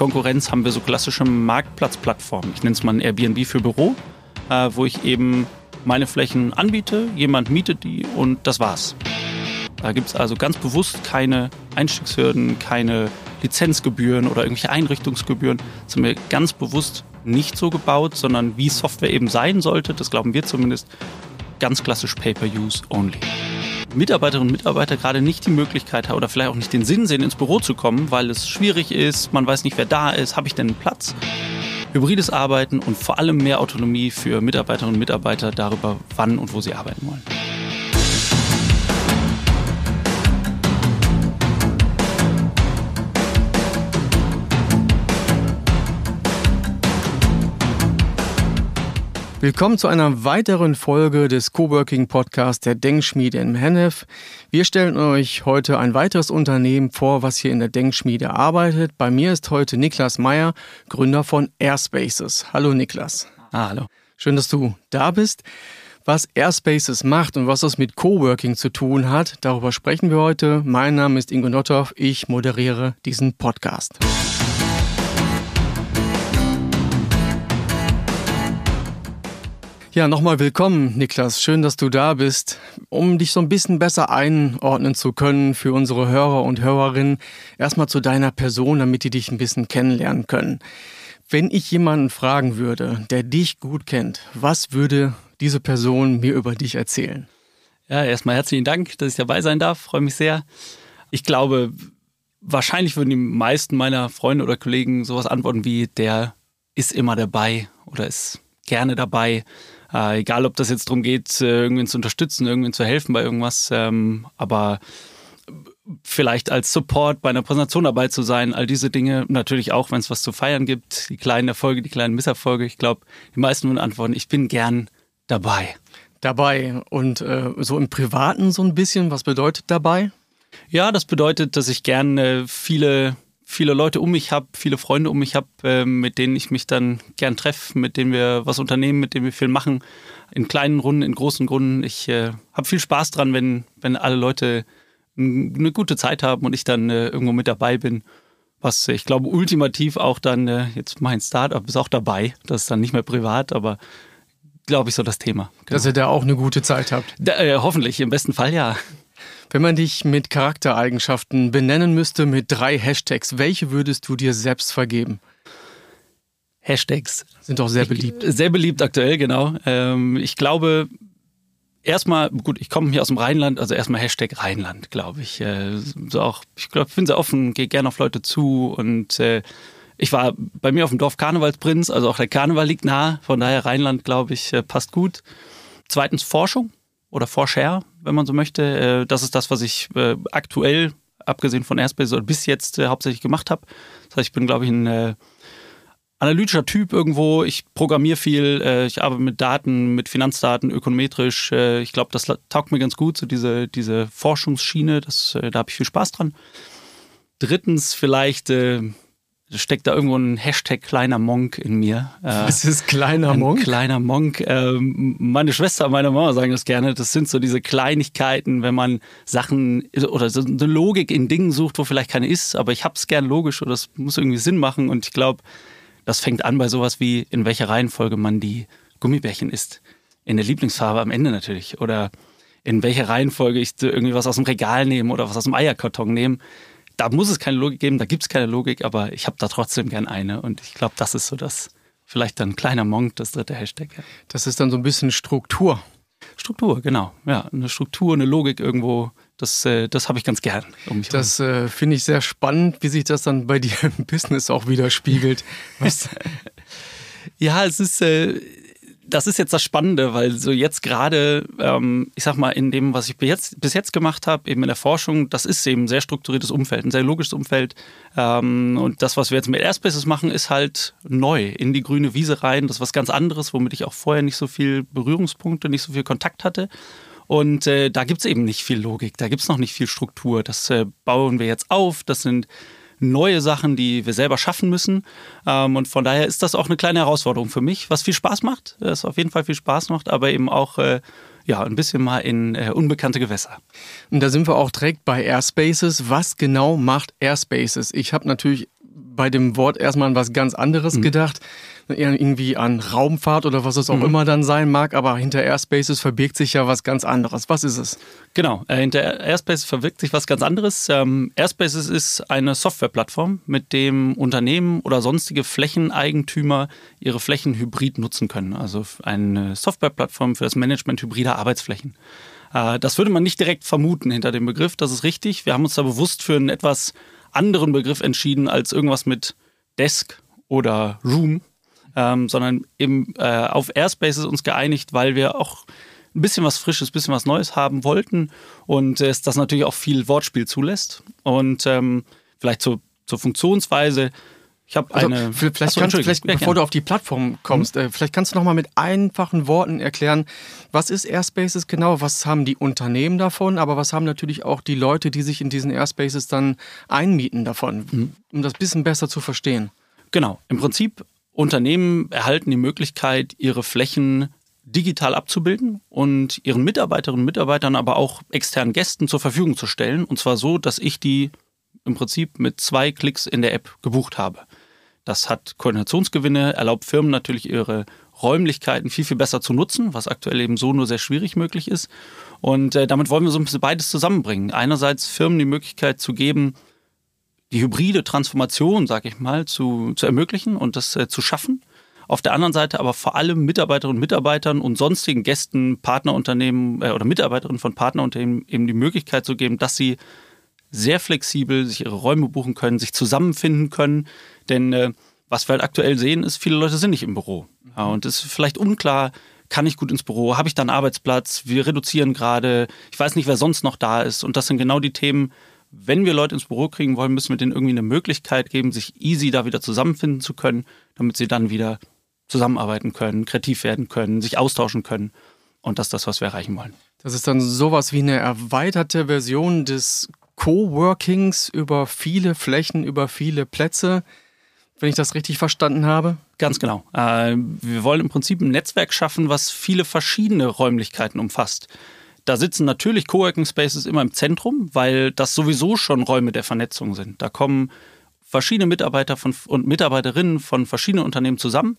Konkurrenz haben wir so klassische Marktplatzplattformen. Ich nenne es mal ein Airbnb für Büro, äh, wo ich eben meine Flächen anbiete, jemand mietet die und das war's. Da gibt es also ganz bewusst keine Einstiegshürden, keine Lizenzgebühren oder irgendwelche Einrichtungsgebühren. Das haben wir ganz bewusst nicht so gebaut, sondern wie Software eben sein sollte, das glauben wir zumindest, ganz klassisch Pay-per-Use only. Mitarbeiterinnen und Mitarbeiter gerade nicht die Möglichkeit haben oder vielleicht auch nicht den Sinn sehen, ins Büro zu kommen, weil es schwierig ist, man weiß nicht, wer da ist, habe ich denn einen Platz? Hybrides Arbeiten und vor allem mehr Autonomie für Mitarbeiterinnen und Mitarbeiter darüber, wann und wo sie arbeiten wollen. Willkommen zu einer weiteren Folge des Coworking Podcasts der Denkschmiede in Hennef. Wir stellen euch heute ein weiteres Unternehmen vor, was hier in der Denkschmiede arbeitet. Bei mir ist heute Niklas Meyer, Gründer von Airspaces. Hallo Niklas. Ah, hallo. Schön, dass du da bist. Was Airspaces macht und was das mit Coworking zu tun hat, darüber sprechen wir heute. Mein Name ist Ingo Nothoff, ich moderiere diesen Podcast. Ja, nochmal willkommen, Niklas. Schön, dass du da bist. Um dich so ein bisschen besser einordnen zu können für unsere Hörer und Hörerinnen, erstmal zu deiner Person, damit die dich ein bisschen kennenlernen können. Wenn ich jemanden fragen würde, der dich gut kennt, was würde diese Person mir über dich erzählen? Ja, erstmal herzlichen Dank, dass ich dabei sein darf. Freue mich sehr. Ich glaube, wahrscheinlich würden die meisten meiner Freunde oder Kollegen sowas antworten wie, der ist immer dabei oder ist gerne dabei. Äh, egal, ob das jetzt darum geht, äh, irgendwen zu unterstützen, irgendwen zu helfen bei irgendwas, ähm, aber vielleicht als Support bei einer Präsentation dabei zu sein, all diese Dinge, natürlich auch, wenn es was zu feiern gibt, die kleinen Erfolge, die kleinen Misserfolge. Ich glaube, die meisten würden antworten, ich bin gern dabei. Dabei und äh, so im Privaten so ein bisschen, was bedeutet dabei? Ja, das bedeutet, dass ich gerne viele viele Leute um mich habe, viele Freunde um mich habe, äh, mit denen ich mich dann gern treffe, mit denen wir was unternehmen, mit denen wir viel machen. In kleinen Runden, in großen Runden. Ich äh, habe viel Spaß dran, wenn, wenn alle Leute eine gute Zeit haben und ich dann äh, irgendwo mit dabei bin. Was ich glaube, ultimativ auch dann, äh, jetzt mein Startup ist auch dabei. Das ist dann nicht mehr privat, aber glaube ich so das Thema. Genau. Dass ihr da auch eine gute Zeit habt. Da, äh, hoffentlich, im besten Fall ja. Wenn man dich mit Charaktereigenschaften benennen müsste mit drei Hashtags, welche würdest du dir selbst vergeben? Hashtags. Sind doch sehr beliebt. Ich, sehr beliebt aktuell, genau. Ähm, ich glaube, erstmal, gut, ich komme hier aus dem Rheinland, also erstmal Hashtag Rheinland, glaube ich. Äh, so auch, ich glaube, ich bin sehr offen, gehe gerne auf Leute zu und äh, ich war bei mir auf dem Dorf Karnevalsprinz, also auch der Karneval liegt nah, von daher Rheinland, glaube ich, äh, passt gut. Zweitens Forschung oder Forscher, wenn man so möchte. Äh, das ist das, was ich äh, aktuell, abgesehen von Airspace, bis jetzt äh, hauptsächlich gemacht habe. Das heißt, ich bin, glaube ich, ein analytischer Typ irgendwo. Ich programmiere viel, ich arbeite mit Daten, mit Finanzdaten, ökonometrisch. Ich glaube, das taugt mir ganz gut, so diese, diese Forschungsschiene. Das, da habe ich viel Spaß dran. Drittens vielleicht steckt da irgendwo ein Hashtag kleiner Monk in mir. Äh, Was ist kleiner ein Monk? Kleiner Monk. Ähm, meine Schwester und meine Mama sagen das gerne. Das sind so diese Kleinigkeiten, wenn man Sachen oder so eine Logik in Dingen sucht, wo vielleicht keine ist, aber ich hab's gern logisch oder das muss irgendwie Sinn machen. Und ich glaube, das fängt an bei sowas wie, in welcher Reihenfolge man die Gummibärchen isst. In der Lieblingsfarbe am Ende natürlich. Oder in welcher Reihenfolge ich irgendwie was aus dem Regal nehme oder was aus dem Eierkarton nehme da muss es keine Logik geben, da gibt es keine Logik, aber ich habe da trotzdem gern eine. Und ich glaube, das ist so das, vielleicht dann kleiner Monk, das dritte Hashtag. Das ist dann so ein bisschen Struktur. Struktur, genau. Ja, eine Struktur, eine Logik irgendwo, das, äh, das habe ich ganz gern. Um das äh, finde ich sehr spannend, wie sich das dann bei dir im Business auch widerspiegelt. ja, es ist, äh, das ist jetzt das Spannende, weil so jetzt gerade, ähm, ich sag mal, in dem, was ich bis jetzt, bis jetzt gemacht habe, eben in der Forschung, das ist eben ein sehr strukturiertes Umfeld, ein sehr logisches Umfeld. Ähm, und das, was wir jetzt mit Airspaces machen, ist halt neu in die grüne Wiese rein. Das ist was ganz anderes, womit ich auch vorher nicht so viel Berührungspunkte, nicht so viel Kontakt hatte. Und äh, da gibt es eben nicht viel Logik, da gibt es noch nicht viel Struktur. Das äh, bauen wir jetzt auf. Das sind neue Sachen, die wir selber schaffen müssen. Ähm, und von daher ist das auch eine kleine Herausforderung für mich, was viel Spaß macht, das auf jeden Fall viel Spaß macht, aber eben auch äh, ja, ein bisschen mal in äh, unbekannte Gewässer. Und da sind wir auch direkt bei Airspaces. Was genau macht Airspaces? Ich habe natürlich bei dem Wort erstmal an was ganz anderes mhm. gedacht. Irgendwie an Raumfahrt oder was es auch mhm. immer dann sein mag, aber hinter Airspaces verbirgt sich ja was ganz anderes. Was ist es? Genau, äh, hinter Airspaces verbirgt sich was ganz anderes. Ähm, Airspaces ist eine Softwareplattform, mit dem Unternehmen oder sonstige Flächeneigentümer ihre Flächen hybrid nutzen können. Also eine Softwareplattform für das Management hybrider Arbeitsflächen. Äh, das würde man nicht direkt vermuten hinter dem Begriff, das ist richtig. Wir haben uns da bewusst für einen etwas anderen Begriff entschieden als irgendwas mit Desk oder Room, ähm, sondern eben äh, auf Airspaces uns geeinigt, weil wir auch ein bisschen was Frisches, ein bisschen was Neues haben wollten und es das natürlich auch viel Wortspiel zulässt. Und ähm, vielleicht zur, zur Funktionsweise ich habe also, eine. Vielleicht, Achso, kannst, vielleicht bevor du auf die Plattform kommst, mhm. vielleicht kannst du noch mal mit einfachen Worten erklären, was ist Airspaces genau, was haben die Unternehmen davon, aber was haben natürlich auch die Leute, die sich in diesen Airspaces dann einmieten davon, mhm. um das ein bisschen besser zu verstehen. Genau. Im Prinzip Unternehmen erhalten die Möglichkeit, ihre Flächen digital abzubilden und ihren Mitarbeiterinnen und Mitarbeitern, aber auch externen Gästen zur Verfügung zu stellen. Und zwar so, dass ich die im Prinzip mit zwei Klicks in der App gebucht habe. Das hat Koordinationsgewinne, erlaubt Firmen natürlich ihre Räumlichkeiten viel, viel besser zu nutzen, was aktuell eben so nur sehr schwierig möglich ist. Und äh, damit wollen wir so ein bisschen beides zusammenbringen. Einerseits Firmen die Möglichkeit zu geben, die hybride Transformation, sag ich mal, zu, zu ermöglichen und das äh, zu schaffen. Auf der anderen Seite aber vor allem Mitarbeiterinnen und Mitarbeitern und sonstigen Gästen, Partnerunternehmen äh, oder Mitarbeiterinnen von Partnerunternehmen eben die Möglichkeit zu geben, dass sie sehr flexibel sich ihre Räume buchen können, sich zusammenfinden können. Denn äh, was wir halt aktuell sehen, ist, viele Leute sind nicht im Büro. Ja, und es ist vielleicht unklar, kann ich gut ins Büro, habe ich da einen Arbeitsplatz, wir reduzieren gerade, ich weiß nicht, wer sonst noch da ist. Und das sind genau die Themen, wenn wir Leute ins Büro kriegen wollen, müssen wir denen irgendwie eine Möglichkeit geben, sich easy da wieder zusammenfinden zu können, damit sie dann wieder zusammenarbeiten können, kreativ werden können, sich austauschen können. Und das ist das, was wir erreichen wollen. Das ist dann sowas wie eine erweiterte Version des Coworkings über viele Flächen, über viele Plätze, wenn ich das richtig verstanden habe? Ganz genau. Äh, wir wollen im Prinzip ein Netzwerk schaffen, was viele verschiedene Räumlichkeiten umfasst. Da sitzen natürlich Coworking Spaces immer im Zentrum, weil das sowieso schon Räume der Vernetzung sind. Da kommen verschiedene Mitarbeiter von, und Mitarbeiterinnen von verschiedenen Unternehmen zusammen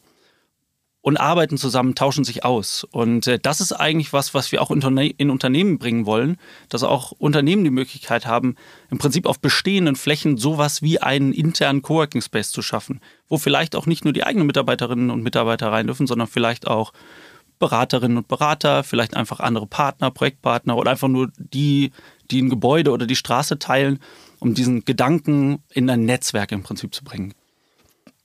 und arbeiten zusammen, tauschen sich aus. Und äh, das ist eigentlich was, was wir auch in Unternehmen bringen wollen, dass auch Unternehmen die Möglichkeit haben, im Prinzip auf bestehenden Flächen sowas wie einen internen Coworking Space zu schaffen, wo vielleicht auch nicht nur die eigenen Mitarbeiterinnen und Mitarbeiter rein dürfen, sondern vielleicht auch Beraterinnen und Berater, vielleicht einfach andere Partner, Projektpartner oder einfach nur die, die ein Gebäude oder die Straße teilen, um diesen Gedanken in ein Netzwerk im Prinzip zu bringen.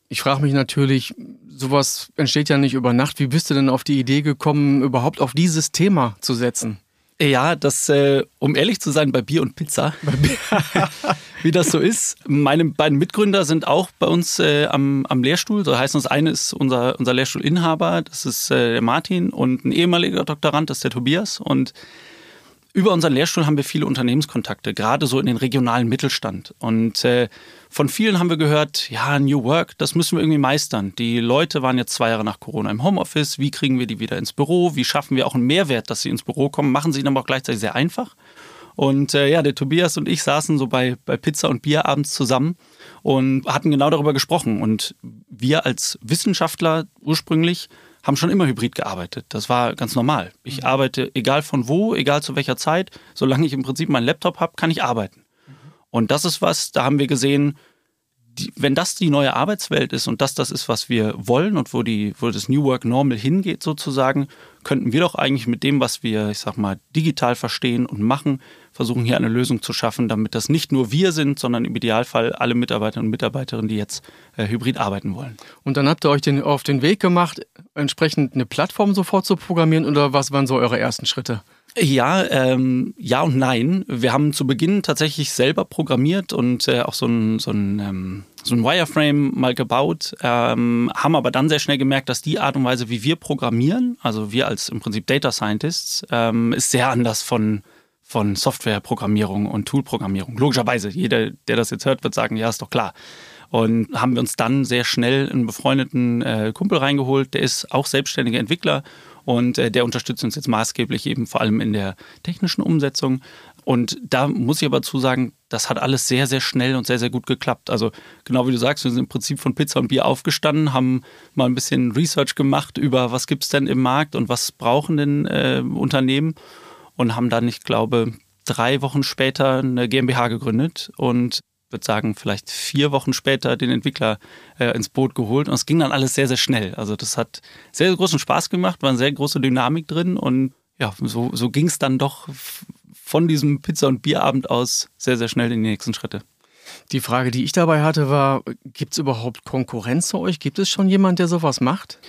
Ich frage mich natürlich, sowas entsteht ja nicht über Nacht. Wie bist du denn auf die Idee gekommen, überhaupt auf dieses Thema zu setzen? Ja, das, äh, um ehrlich zu sein, bei Bier und Pizza, wie das so ist. Meine beiden Mitgründer sind auch bei uns äh, am, am Lehrstuhl. So heißt das eine ist unser, unser Lehrstuhlinhaber, das ist äh, der Martin, und ein ehemaliger Doktorand, das ist der Tobias. Und über unseren Lehrstuhl haben wir viele Unternehmenskontakte, gerade so in den regionalen Mittelstand. Und äh, von vielen haben wir gehört, ja, New Work, das müssen wir irgendwie meistern. Die Leute waren jetzt zwei Jahre nach Corona im Homeoffice. Wie kriegen wir die wieder ins Büro? Wie schaffen wir auch einen Mehrwert, dass sie ins Büro kommen? Machen sie ihnen aber auch gleichzeitig sehr einfach. Und äh, ja, der Tobias und ich saßen so bei, bei Pizza und Bier abends zusammen und hatten genau darüber gesprochen. Und wir als Wissenschaftler ursprünglich haben schon immer hybrid gearbeitet. Das war ganz normal. Ich mhm. arbeite egal von wo, egal zu welcher Zeit, solange ich im Prinzip meinen Laptop habe, kann ich arbeiten. Mhm. Und das ist was, da haben wir gesehen, die, wenn das die neue Arbeitswelt ist und das das ist, was wir wollen und wo, die, wo das New Work Normal hingeht sozusagen, könnten wir doch eigentlich mit dem, was wir, ich sag mal, digital verstehen und machen, versuchen hier eine Lösung zu schaffen, damit das nicht nur wir sind, sondern im Idealfall alle Mitarbeiterinnen und Mitarbeiterinnen, die jetzt äh, hybrid arbeiten wollen. Und dann habt ihr euch den, auf den Weg gemacht, entsprechend eine Plattform sofort zu programmieren oder was waren so eure ersten Schritte? Ja, ähm, ja und nein. Wir haben zu Beginn tatsächlich selber programmiert und äh, auch so ein, so, ein, ähm, so ein Wireframe mal gebaut, ähm, haben aber dann sehr schnell gemerkt, dass die Art und Weise, wie wir programmieren, also wir als im Prinzip Data Scientists, ähm, ist sehr anders von, von Softwareprogrammierung und Toolprogrammierung. Logischerweise, jeder, der das jetzt hört, wird sagen, ja, ist doch klar. Und haben wir uns dann sehr schnell einen befreundeten äh, Kumpel reingeholt, der ist auch selbstständiger Entwickler und äh, der unterstützt uns jetzt maßgeblich eben vor allem in der technischen Umsetzung. Und da muss ich aber zu sagen, das hat alles sehr, sehr schnell und sehr, sehr gut geklappt. Also genau wie du sagst, wir sind im Prinzip von Pizza und Bier aufgestanden, haben mal ein bisschen Research gemacht über, was gibt es denn im Markt und was brauchen denn äh, Unternehmen und haben dann, ich glaube, drei Wochen später eine GmbH gegründet und würde sagen, vielleicht vier Wochen später den Entwickler äh, ins Boot geholt. Und es ging dann alles sehr, sehr schnell. Also das hat sehr, sehr großen Spaß gemacht, war eine sehr große Dynamik drin. Und ja, so, so ging es dann doch von diesem Pizza- und Bierabend aus sehr, sehr schnell in die nächsten Schritte. Die Frage, die ich dabei hatte, war, gibt es überhaupt Konkurrenz zu euch? Gibt es schon jemand, der sowas macht?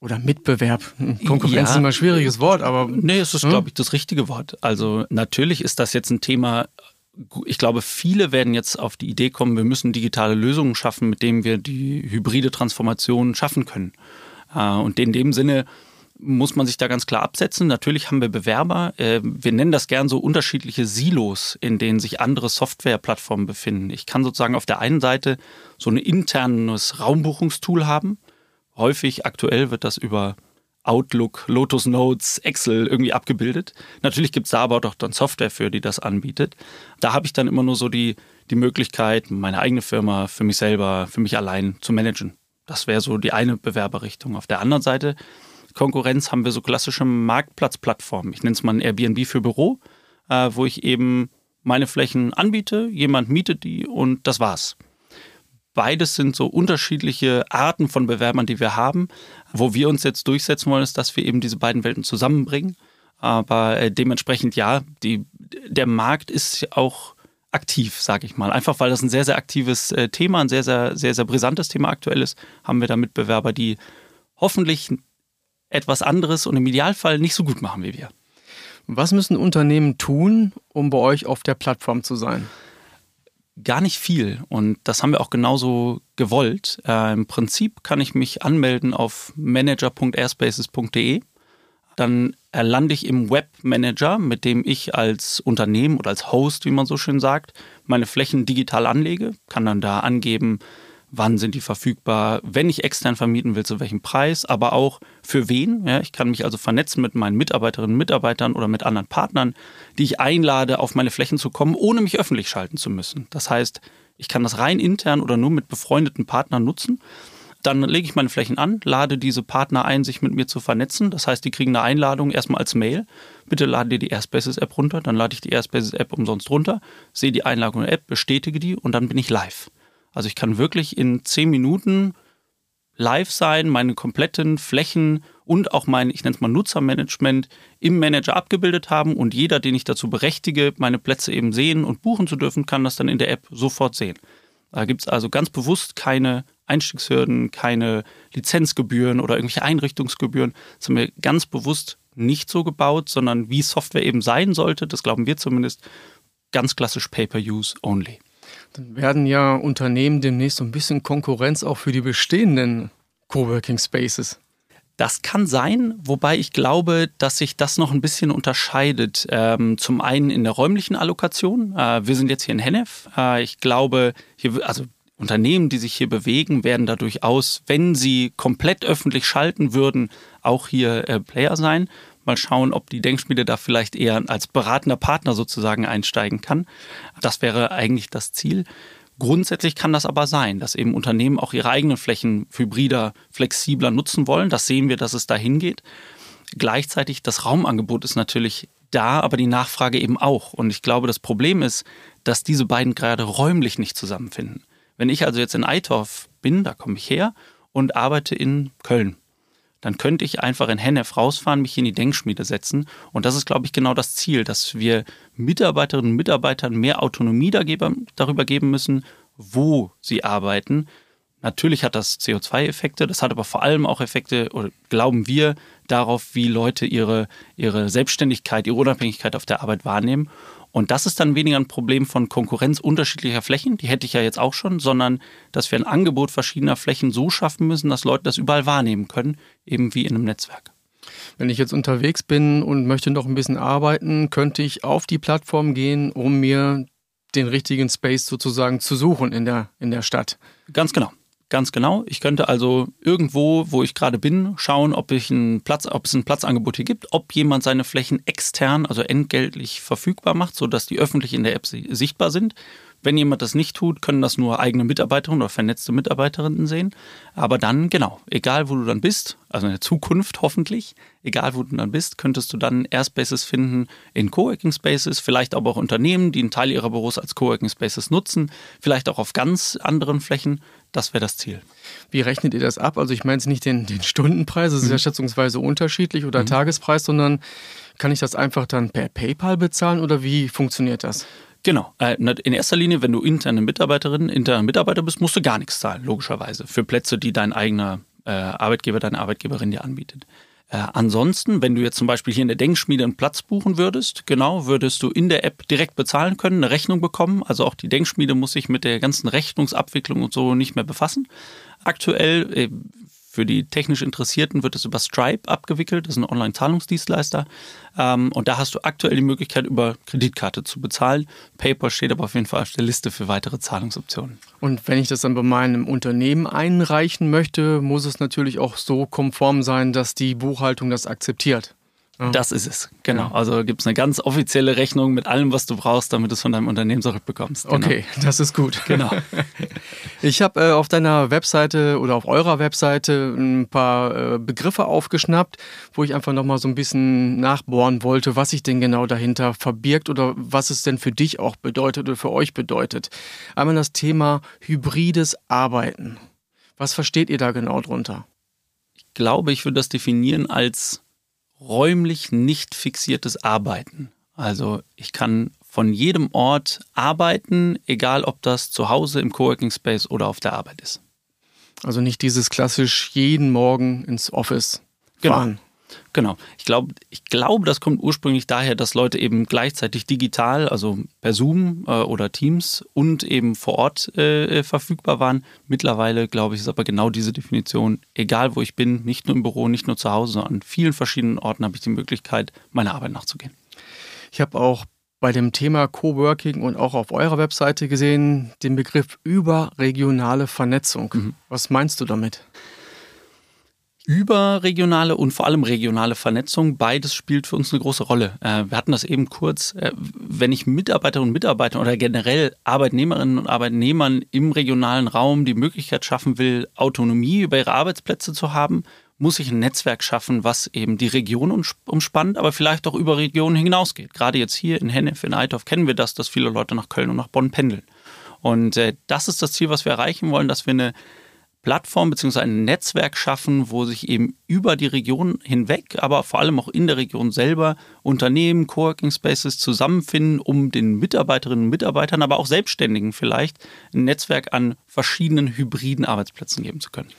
Oder Mitbewerb. Hm, Konkurrenz ja. ist immer ein schwieriges Wort, aber. Nee, es ist, hm? glaube ich, das richtige Wort. Also natürlich ist das jetzt ein Thema, ich glaube, viele werden jetzt auf die Idee kommen, wir müssen digitale Lösungen schaffen, mit denen wir die hybride Transformation schaffen können. Äh, und in dem Sinne muss man sich da ganz klar absetzen. Natürlich haben wir Bewerber. Äh, wir nennen das gern so unterschiedliche Silos, in denen sich andere Softwareplattformen befinden. Ich kann sozusagen auf der einen Seite so ein internes Raumbuchungstool haben. Häufig aktuell wird das über Outlook, Lotus Notes, Excel irgendwie abgebildet. Natürlich gibt es da aber auch dann Software für, die das anbietet. Da habe ich dann immer nur so die, die Möglichkeit, meine eigene Firma für mich selber, für mich allein zu managen. Das wäre so die eine Bewerberrichtung. Auf der anderen Seite, Konkurrenz, haben wir so klassische Marktplatzplattformen. Ich nenne es mal ein Airbnb für Büro, äh, wo ich eben meine Flächen anbiete, jemand mietet die und das war's. Beides sind so unterschiedliche Arten von Bewerbern, die wir haben. Wo wir uns jetzt durchsetzen wollen, ist, dass wir eben diese beiden Welten zusammenbringen. Aber äh, dementsprechend ja, die, der Markt ist auch aktiv, sage ich mal. Einfach weil das ein sehr, sehr aktives äh, Thema, ein sehr, sehr, sehr, sehr brisantes Thema aktuell ist, haben wir da Mitbewerber, die hoffentlich etwas anderes und im Idealfall nicht so gut machen wie wir. Was müssen Unternehmen tun, um bei euch auf der Plattform zu sein? Gar nicht viel und das haben wir auch genauso gewollt. Äh, Im Prinzip kann ich mich anmelden auf manager.airspaces.de. Dann lande ich im Webmanager, mit dem ich als Unternehmen oder als Host, wie man so schön sagt, meine Flächen digital anlege, kann dann da angeben, wann sind die verfügbar, wenn ich extern vermieten will, zu welchem Preis, aber auch für wen. Ja, ich kann mich also vernetzen mit meinen Mitarbeiterinnen und Mitarbeitern oder mit anderen Partnern, die ich einlade, auf meine Flächen zu kommen, ohne mich öffentlich schalten zu müssen. Das heißt, ich kann das rein intern oder nur mit befreundeten Partnern nutzen. Dann lege ich meine Flächen an, lade diese Partner ein, sich mit mir zu vernetzen. Das heißt, die kriegen eine Einladung erstmal als Mail. Bitte lade dir die Airspaces App runter. Dann lade ich die Airspaces App umsonst runter, sehe die Einladung in der App, bestätige die und dann bin ich live. Also ich kann wirklich in zehn Minuten live sein, meine kompletten Flächen und auch mein, ich nenne es mal Nutzermanagement im Manager abgebildet haben und jeder, den ich dazu berechtige, meine Plätze eben sehen und buchen zu dürfen, kann das dann in der App sofort sehen. Da gibt es also ganz bewusst keine Einstiegshürden, keine Lizenzgebühren oder irgendwelche Einrichtungsgebühren. Das haben wir ganz bewusst nicht so gebaut, sondern wie Software eben sein sollte, das glauben wir zumindest, ganz klassisch Pay-per-Use only. Dann werden ja Unternehmen demnächst so ein bisschen Konkurrenz auch für die bestehenden Coworking Spaces. Das kann sein, wobei ich glaube, dass sich das noch ein bisschen unterscheidet. Ähm, zum einen in der räumlichen Allokation. Äh, wir sind jetzt hier in Hennef. Äh, ich glaube, hier, also Unternehmen, die sich hier bewegen, werden da durchaus, wenn sie komplett öffentlich schalten würden, auch hier äh, Player sein mal schauen, ob die Denkschmiede da vielleicht eher als beratender Partner sozusagen einsteigen kann. Das wäre eigentlich das Ziel. Grundsätzlich kann das aber sein, dass eben Unternehmen auch ihre eigenen Flächen hybrider, flexibler nutzen wollen. Das sehen wir, dass es dahin geht. Gleichzeitig das Raumangebot ist natürlich da, aber die Nachfrage eben auch. Und ich glaube, das Problem ist, dass diese beiden gerade räumlich nicht zusammenfinden. Wenn ich also jetzt in Eitorf bin, da komme ich her und arbeite in Köln dann könnte ich einfach in Hennef rausfahren, mich in die Denkschmiede setzen. Und das ist, glaube ich, genau das Ziel, dass wir Mitarbeiterinnen und Mitarbeitern mehr Autonomie darüber geben müssen, wo sie arbeiten. Natürlich hat das CO2-Effekte, das hat aber vor allem auch Effekte, oder glauben wir, darauf, wie Leute ihre, ihre Selbstständigkeit, ihre Unabhängigkeit auf der Arbeit wahrnehmen. Und das ist dann weniger ein Problem von Konkurrenz unterschiedlicher Flächen, die hätte ich ja jetzt auch schon, sondern dass wir ein Angebot verschiedener Flächen so schaffen müssen, dass Leute das überall wahrnehmen können, eben wie in einem Netzwerk. Wenn ich jetzt unterwegs bin und möchte noch ein bisschen arbeiten, könnte ich auf die Plattform gehen, um mir den richtigen Space sozusagen zu suchen in der, in der Stadt. Ganz genau. Ganz genau. Ich könnte also irgendwo, wo ich gerade bin, schauen, ob ich einen Platz, ob es ein Platzangebot hier gibt, ob jemand seine Flächen extern, also entgeltlich verfügbar macht, sodass die öffentlich in der App sichtbar sind. Wenn jemand das nicht tut, können das nur eigene Mitarbeiterinnen oder vernetzte Mitarbeiterinnen sehen. Aber dann, genau, egal wo du dann bist, also in der Zukunft hoffentlich, egal wo du dann bist, könntest du dann Airspaces finden in Coworking Spaces, vielleicht aber auch Unternehmen, die einen Teil ihrer Büros als Coworking Spaces nutzen, vielleicht auch auf ganz anderen Flächen. Das wäre das Ziel. Wie rechnet ihr das ab? Also ich meine jetzt nicht den, den Stundenpreis, das ist mhm. ja schätzungsweise unterschiedlich oder mhm. Tagespreis, sondern kann ich das einfach dann per PayPal bezahlen oder wie funktioniert das? Genau. Äh, in erster Linie, wenn du interne Mitarbeiterin, interner Mitarbeiter bist, musst du gar nichts zahlen, logischerweise, für Plätze, die dein eigener äh, Arbeitgeber, deine Arbeitgeberin dir anbietet. Äh, ansonsten, wenn du jetzt zum Beispiel hier in der Denkschmiede einen Platz buchen würdest, genau, würdest du in der App direkt bezahlen können, eine Rechnung bekommen. Also auch die Denkschmiede muss sich mit der ganzen Rechnungsabwicklung und so nicht mehr befassen. Aktuell für die technisch Interessierten wird es über Stripe abgewickelt, das ist ein Online-Zahlungsdienstleister. Ähm, und da hast du aktuell die Möglichkeit, über Kreditkarte zu bezahlen. PayPal steht aber auf jeden Fall auf der Liste für weitere Zahlungsoptionen. Und wenn ich das dann bei meinem Unternehmen einreichen möchte, muss es natürlich auch so konform sein, dass die Buchhaltung das akzeptiert. Ja. Das ist es, genau. Also gibt es eine ganz offizielle Rechnung mit allem, was du brauchst, damit du es von deinem Unternehmen zurückbekommst. Genau. Okay, das ist gut. Genau. ich habe äh, auf deiner Webseite oder auf eurer Webseite ein paar äh, Begriffe aufgeschnappt, wo ich einfach nochmal so ein bisschen nachbohren wollte, was sich denn genau dahinter verbirgt oder was es denn für dich auch bedeutet oder für euch bedeutet. Einmal das Thema hybrides Arbeiten. Was versteht ihr da genau drunter? Ich glaube, ich würde das definieren als räumlich nicht fixiertes Arbeiten. Also ich kann von jedem Ort arbeiten, egal ob das zu Hause im Coworking Space oder auf der Arbeit ist. Also nicht dieses klassisch jeden Morgen ins Office genau. fahren. Genau. Ich glaube, ich glaube, das kommt ursprünglich daher, dass Leute eben gleichzeitig digital, also per Zoom äh, oder Teams und eben vor Ort äh, verfügbar waren. Mittlerweile, glaube ich, ist aber genau diese Definition, egal wo ich bin, nicht nur im Büro, nicht nur zu Hause, sondern an vielen verschiedenen Orten habe ich die Möglichkeit, meiner Arbeit nachzugehen. Ich habe auch bei dem Thema Coworking und auch auf eurer Webseite gesehen den Begriff überregionale Vernetzung. Mhm. Was meinst du damit? Überregionale und vor allem regionale Vernetzung, beides spielt für uns eine große Rolle. Äh, wir hatten das eben kurz, äh, wenn ich Mitarbeiterinnen und Mitarbeiter oder generell Arbeitnehmerinnen und Arbeitnehmern im regionalen Raum die Möglichkeit schaffen will, Autonomie über ihre Arbeitsplätze zu haben, muss ich ein Netzwerk schaffen, was eben die Region umspannt, aber vielleicht auch über Regionen hinausgeht. Gerade jetzt hier in Hennef, in Eitorf kennen wir das, dass viele Leute nach Köln und nach Bonn pendeln. Und äh, das ist das Ziel, was wir erreichen wollen, dass wir eine Plattform bzw. ein Netzwerk schaffen, wo sich eben über die Region hinweg, aber vor allem auch in der Region selber Unternehmen, Coworking Spaces zusammenfinden, um den Mitarbeiterinnen und Mitarbeitern, aber auch Selbstständigen vielleicht ein Netzwerk an verschiedenen hybriden Arbeitsplätzen geben zu können.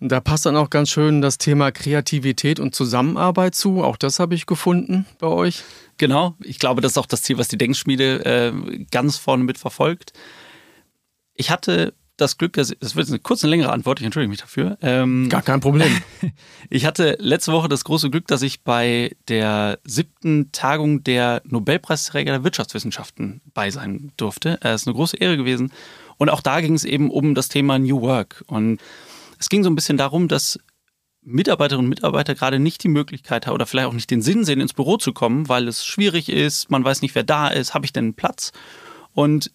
Da passt dann auch ganz schön das Thema Kreativität und Zusammenarbeit zu. Auch das habe ich gefunden bei euch. Genau, ich glaube, das ist auch das Ziel, was die Denkschmiede äh, ganz vorne mit verfolgt. Ich hatte das Glück, dass, das wird eine kurze, längere Antwort, ich entschuldige mich dafür. Ähm, Gar kein Problem. Ich hatte letzte Woche das große Glück, dass ich bei der siebten Tagung der Nobelpreisträger der Wirtschaftswissenschaften bei sein durfte. Es ist eine große Ehre gewesen. Und auch da ging es eben um das Thema New Work. Und es ging so ein bisschen darum, dass Mitarbeiterinnen und Mitarbeiter gerade nicht die Möglichkeit haben oder vielleicht auch nicht den Sinn sehen, ins Büro zu kommen, weil es schwierig ist, man weiß nicht, wer da ist, habe ich denn einen Platz? Und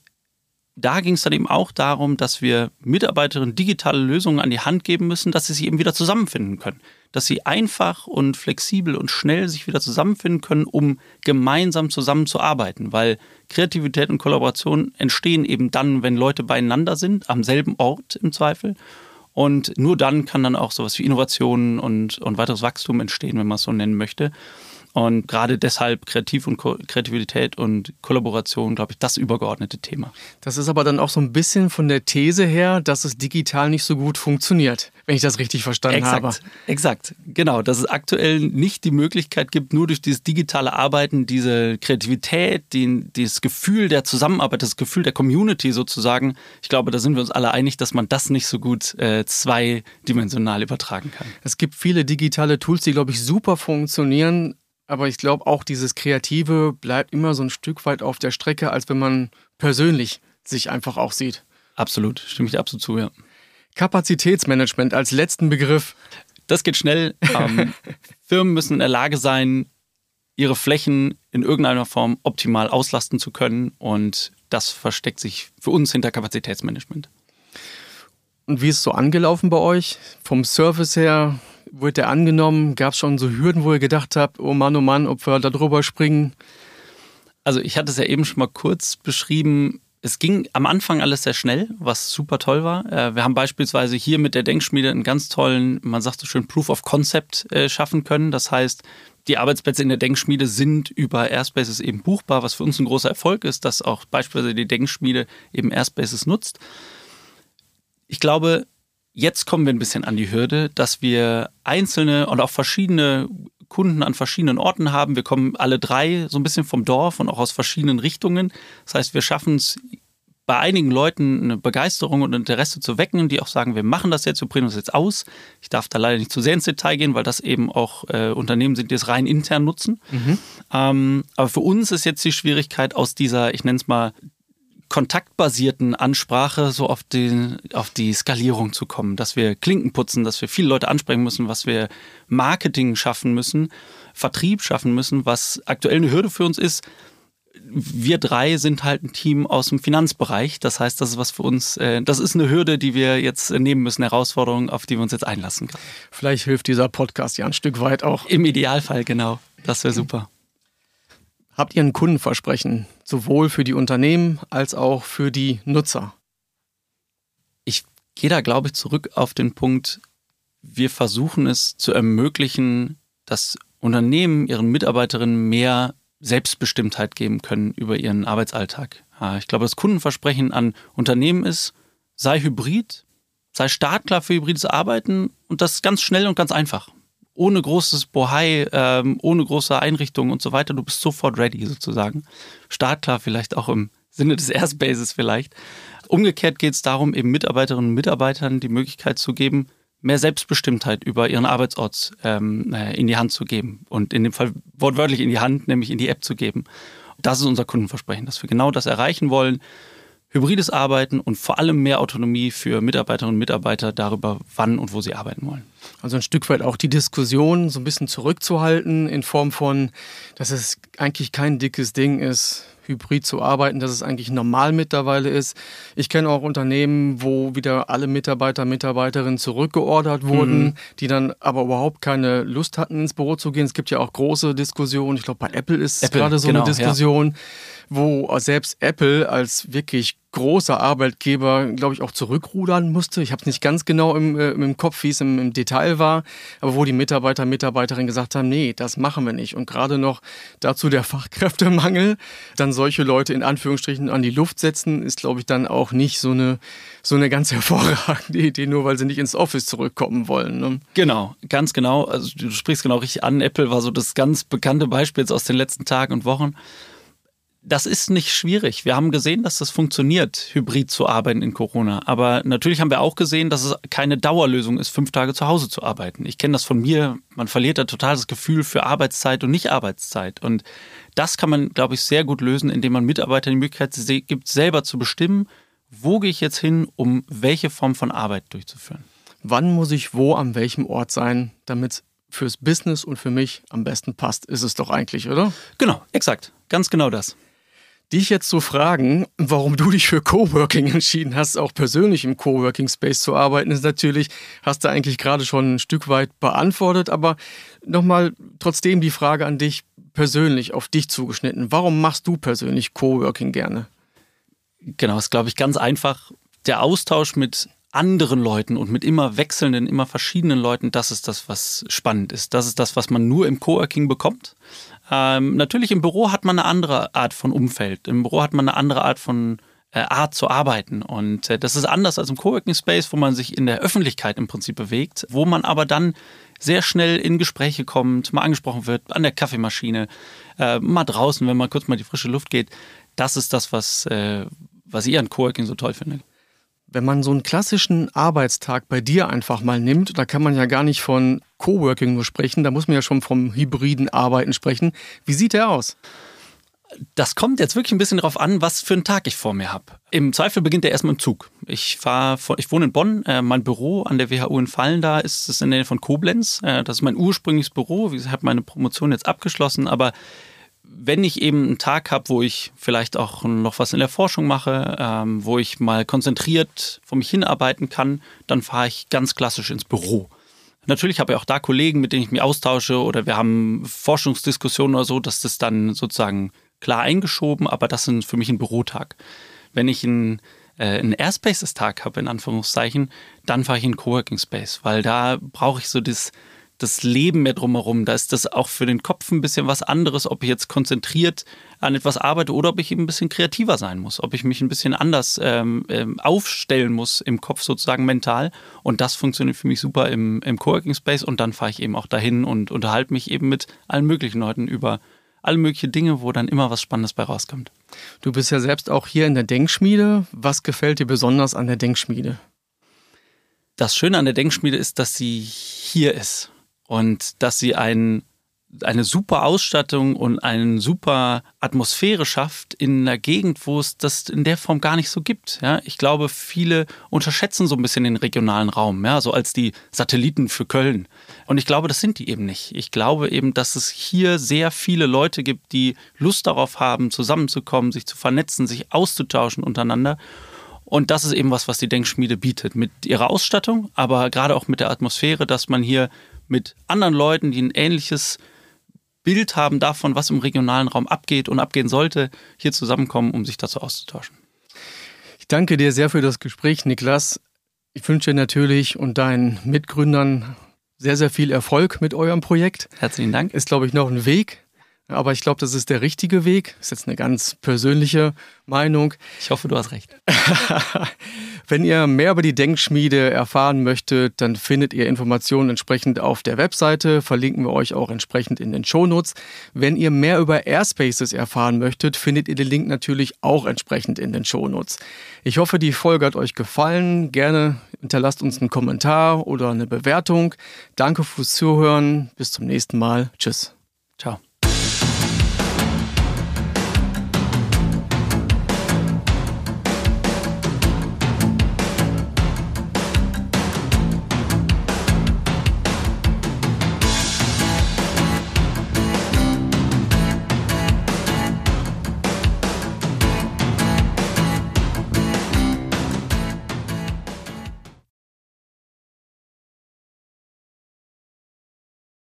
da ging es dann eben auch darum, dass wir Mitarbeiterinnen digitale Lösungen an die Hand geben müssen, dass sie sich eben wieder zusammenfinden können. Dass sie einfach und flexibel und schnell sich wieder zusammenfinden können, um gemeinsam zusammenzuarbeiten. Weil Kreativität und Kollaboration entstehen eben dann, wenn Leute beieinander sind, am selben Ort im Zweifel. Und nur dann kann dann auch sowas wie Innovationen und, und weiteres Wachstum entstehen, wenn man es so nennen möchte. Und gerade deshalb Kreativ und Ko Kreativität und Kollaboration, glaube ich, das übergeordnete Thema. Das ist aber dann auch so ein bisschen von der These her, dass es digital nicht so gut funktioniert, wenn ich das richtig verstanden exakt, habe. Exakt, genau. Dass es aktuell nicht die Möglichkeit gibt, nur durch dieses digitale Arbeiten diese Kreativität, die, dieses Gefühl der Zusammenarbeit, das Gefühl der Community sozusagen. Ich glaube, da sind wir uns alle einig, dass man das nicht so gut äh, zweidimensional übertragen kann. Es gibt viele digitale Tools, die, glaube ich, super funktionieren aber ich glaube, auch dieses Kreative bleibt immer so ein Stück weit auf der Strecke, als wenn man persönlich sich einfach auch sieht. Absolut, stimme ich absolut zu, ja. Kapazitätsmanagement als letzten Begriff. Das geht schnell. Ähm, Firmen müssen in der Lage sein, ihre Flächen in irgendeiner Form optimal auslasten zu können. Und das versteckt sich für uns hinter Kapazitätsmanagement. Und wie ist es so angelaufen bei euch? Vom Service her, wurde der angenommen? Gab es schon so Hürden, wo ihr gedacht habt, oh Mann, oh Mann, ob wir da drüber springen? Also ich hatte es ja eben schon mal kurz beschrieben. Es ging am Anfang alles sehr schnell, was super toll war. Äh, wir haben beispielsweise hier mit der Denkschmiede einen ganz tollen, man sagt so schön, Proof of Concept äh, schaffen können. Das heißt, die Arbeitsplätze in der Denkschmiede sind über Airspaces eben buchbar, was für uns ein großer Erfolg ist, dass auch beispielsweise die Denkschmiede eben Airspaces nutzt. Ich glaube, jetzt kommen wir ein bisschen an die Hürde, dass wir einzelne und auch verschiedene Kunden an verschiedenen Orten haben. Wir kommen alle drei so ein bisschen vom Dorf und auch aus verschiedenen Richtungen. Das heißt, wir schaffen es bei einigen Leuten eine Begeisterung und Interesse zu wecken, die auch sagen, wir machen das jetzt, wir bringen das jetzt aus. Ich darf da leider nicht zu sehr ins Detail gehen, weil das eben auch äh, Unternehmen sind, die es rein intern nutzen. Mhm. Ähm, aber für uns ist jetzt die Schwierigkeit aus dieser, ich nenne es mal, kontaktbasierten Ansprache so auf die, auf die Skalierung zu kommen, dass wir Klinken putzen, dass wir viele Leute ansprechen müssen, was wir Marketing schaffen müssen, Vertrieb schaffen müssen, was aktuell eine Hürde für uns ist, wir drei sind halt ein Team aus dem Finanzbereich. Das heißt, das ist was für uns, äh, das ist eine Hürde, die wir jetzt nehmen müssen, Herausforderung, auf die wir uns jetzt einlassen können. Vielleicht hilft dieser Podcast ja ein Stück weit auch. Im Idealfall, genau. Das wäre super. Habt ihr ein Kundenversprechen, sowohl für die Unternehmen als auch für die Nutzer? Ich gehe da, glaube ich, zurück auf den Punkt, wir versuchen es zu ermöglichen, dass Unternehmen ihren Mitarbeiterinnen mehr Selbstbestimmtheit geben können über ihren Arbeitsalltag. Ich glaube, das Kundenversprechen an Unternehmen ist, sei hybrid, sei startklar für hybrides Arbeiten und das ganz schnell und ganz einfach. Ohne großes Bohai, ähm, ohne große Einrichtungen und so weiter. Du bist sofort ready sozusagen. Startklar vielleicht auch im Sinne des Airspaces vielleicht. Umgekehrt geht es darum, eben Mitarbeiterinnen und Mitarbeitern die Möglichkeit zu geben, mehr Selbstbestimmtheit über ihren Arbeitsort ähm, äh, in die Hand zu geben und in dem Fall wortwörtlich in die Hand, nämlich in die App zu geben. Das ist unser Kundenversprechen, dass wir genau das erreichen wollen. Hybrides Arbeiten und vor allem mehr Autonomie für Mitarbeiterinnen und Mitarbeiter darüber, wann und wo sie arbeiten wollen. Also ein Stück weit auch die Diskussion so ein bisschen zurückzuhalten in Form von, dass es eigentlich kein dickes Ding ist, hybrid zu arbeiten, dass es eigentlich normal mittlerweile ist. Ich kenne auch Unternehmen, wo wieder alle Mitarbeiter, Mitarbeiterinnen zurückgeordert wurden, mhm. die dann aber überhaupt keine Lust hatten, ins Büro zu gehen. Es gibt ja auch große Diskussionen. Ich glaube, bei Apple ist Apple, gerade so genau, eine Diskussion. Ja wo selbst Apple als wirklich großer Arbeitgeber, glaube ich, auch zurückrudern musste. Ich habe es nicht ganz genau im, äh, im Kopf, wie es im, im, Detail war, aber wo die Mitarbeiter, Mitarbeiterinnen gesagt haben, nee, das machen wir nicht. Und gerade noch dazu der Fachkräftemangel, dann solche Leute in Anführungsstrichen an die Luft setzen, ist, glaube ich, dann auch nicht so eine, so eine ganz hervorragende Idee, nur weil sie nicht ins Office zurückkommen wollen. Ne? Genau, ganz genau. Also du sprichst genau richtig an. Apple war so das ganz bekannte Beispiel aus den letzten Tagen und Wochen das ist nicht schwierig. Wir haben gesehen, dass das funktioniert, hybrid zu arbeiten in Corona. Aber natürlich haben wir auch gesehen, dass es keine Dauerlösung ist, fünf Tage zu Hause zu arbeiten. Ich kenne das von mir. Man verliert da total das Gefühl für Arbeitszeit und Nicht-Arbeitszeit. Und das kann man, glaube ich, sehr gut lösen, indem man Mitarbeitern die Möglichkeit gibt, selber zu bestimmen, wo gehe ich jetzt hin, um welche Form von Arbeit durchzuführen. Wann muss ich wo an welchem Ort sein, damit es fürs Business und für mich am besten passt, ist es doch eigentlich, oder? Genau, exakt. Ganz genau das. Dich jetzt zu fragen, warum du dich für Coworking entschieden hast, auch persönlich im Coworking Space zu arbeiten, ist natürlich, hast du eigentlich gerade schon ein Stück weit beantwortet, aber nochmal trotzdem die Frage an dich persönlich, auf dich zugeschnitten. Warum machst du persönlich Coworking gerne? Genau, ist glaube ich ganz einfach. Der Austausch mit anderen Leuten und mit immer wechselnden, immer verschiedenen Leuten, das ist das, was spannend ist. Das ist das, was man nur im Coworking bekommt. Ähm, natürlich im Büro hat man eine andere Art von Umfeld. Im Büro hat man eine andere Art von äh, Art zu arbeiten. Und äh, das ist anders als im Coworking Space, wo man sich in der Öffentlichkeit im Prinzip bewegt, wo man aber dann sehr schnell in Gespräche kommt, mal angesprochen wird, an der Kaffeemaschine, äh, mal draußen, wenn man kurz mal die frische Luft geht. Das ist das, was, äh, was ich an Coworking so toll finde. Wenn man so einen klassischen Arbeitstag bei dir einfach mal nimmt, da kann man ja gar nicht von Coworking nur sprechen, da muss man ja schon vom hybriden Arbeiten sprechen. Wie sieht der aus? Das kommt jetzt wirklich ein bisschen darauf an, was für einen Tag ich vor mir habe. Im Zweifel beginnt der erstmal im Zug. Ich, fahr, ich wohne in Bonn, äh, mein Büro an der WHU in Fallen da ist es in der Nähe von Koblenz. Äh, das ist mein ursprüngliches Büro. Ich habe meine Promotion jetzt abgeschlossen, aber wenn ich eben einen Tag habe, wo ich vielleicht auch noch was in der Forschung mache, ähm, wo ich mal konzentriert vor mich hinarbeiten kann, dann fahre ich ganz klassisch ins Büro. Natürlich habe ich auch da Kollegen, mit denen ich mich austausche oder wir haben Forschungsdiskussionen oder so, dass das dann sozusagen klar eingeschoben, aber das ist für mich ein Bürotag. Wenn ich einen, äh, einen Airspaces-Tag habe, in Anführungszeichen, dann fahre ich in Coworking Space, weil da brauche ich so das, das Leben mehr drumherum. Da ist das auch für den Kopf ein bisschen was anderes, ob ich jetzt konzentriert an etwas arbeite oder ob ich eben ein bisschen kreativer sein muss, ob ich mich ein bisschen anders ähm, ähm, aufstellen muss im Kopf sozusagen mental. Und das funktioniert für mich super im, im Coworking Space und dann fahre ich eben auch dahin und unterhalte mich eben mit allen möglichen Leuten über alle möglichen Dinge, wo dann immer was Spannendes bei rauskommt. Du bist ja selbst auch hier in der Denkschmiede. Was gefällt dir besonders an der Denkschmiede? Das Schöne an der Denkschmiede ist, dass sie hier ist und dass sie einen eine super Ausstattung und eine super Atmosphäre schafft in einer Gegend, wo es das in der Form gar nicht so gibt. Ja, ich glaube, viele unterschätzen so ein bisschen den regionalen Raum, ja, so als die Satelliten für Köln. Und ich glaube, das sind die eben nicht. Ich glaube eben, dass es hier sehr viele Leute gibt, die Lust darauf haben, zusammenzukommen, sich zu vernetzen, sich auszutauschen untereinander. Und das ist eben was, was die Denkschmiede bietet mit ihrer Ausstattung, aber gerade auch mit der Atmosphäre, dass man hier mit anderen Leuten, die ein ähnliches Bild haben davon, was im regionalen Raum abgeht und abgehen sollte, hier zusammenkommen, um sich dazu auszutauschen. Ich danke dir sehr für das Gespräch, Niklas. Ich wünsche dir natürlich und deinen Mitgründern sehr, sehr viel Erfolg mit eurem Projekt. Herzlichen Dank. Ist, glaube ich, noch ein Weg. Aber ich glaube, das ist der richtige Weg. Das ist jetzt eine ganz persönliche Meinung. Ich hoffe, du hast recht. Wenn ihr mehr über die Denkschmiede erfahren möchtet, dann findet ihr Informationen entsprechend auf der Webseite, verlinken wir euch auch entsprechend in den Shownotes. Wenn ihr mehr über Airspaces erfahren möchtet, findet ihr den Link natürlich auch entsprechend in den Shownotes. Ich hoffe, die Folge hat euch gefallen. Gerne hinterlasst uns einen Kommentar oder eine Bewertung. Danke fürs Zuhören. Bis zum nächsten Mal. Tschüss. Ciao.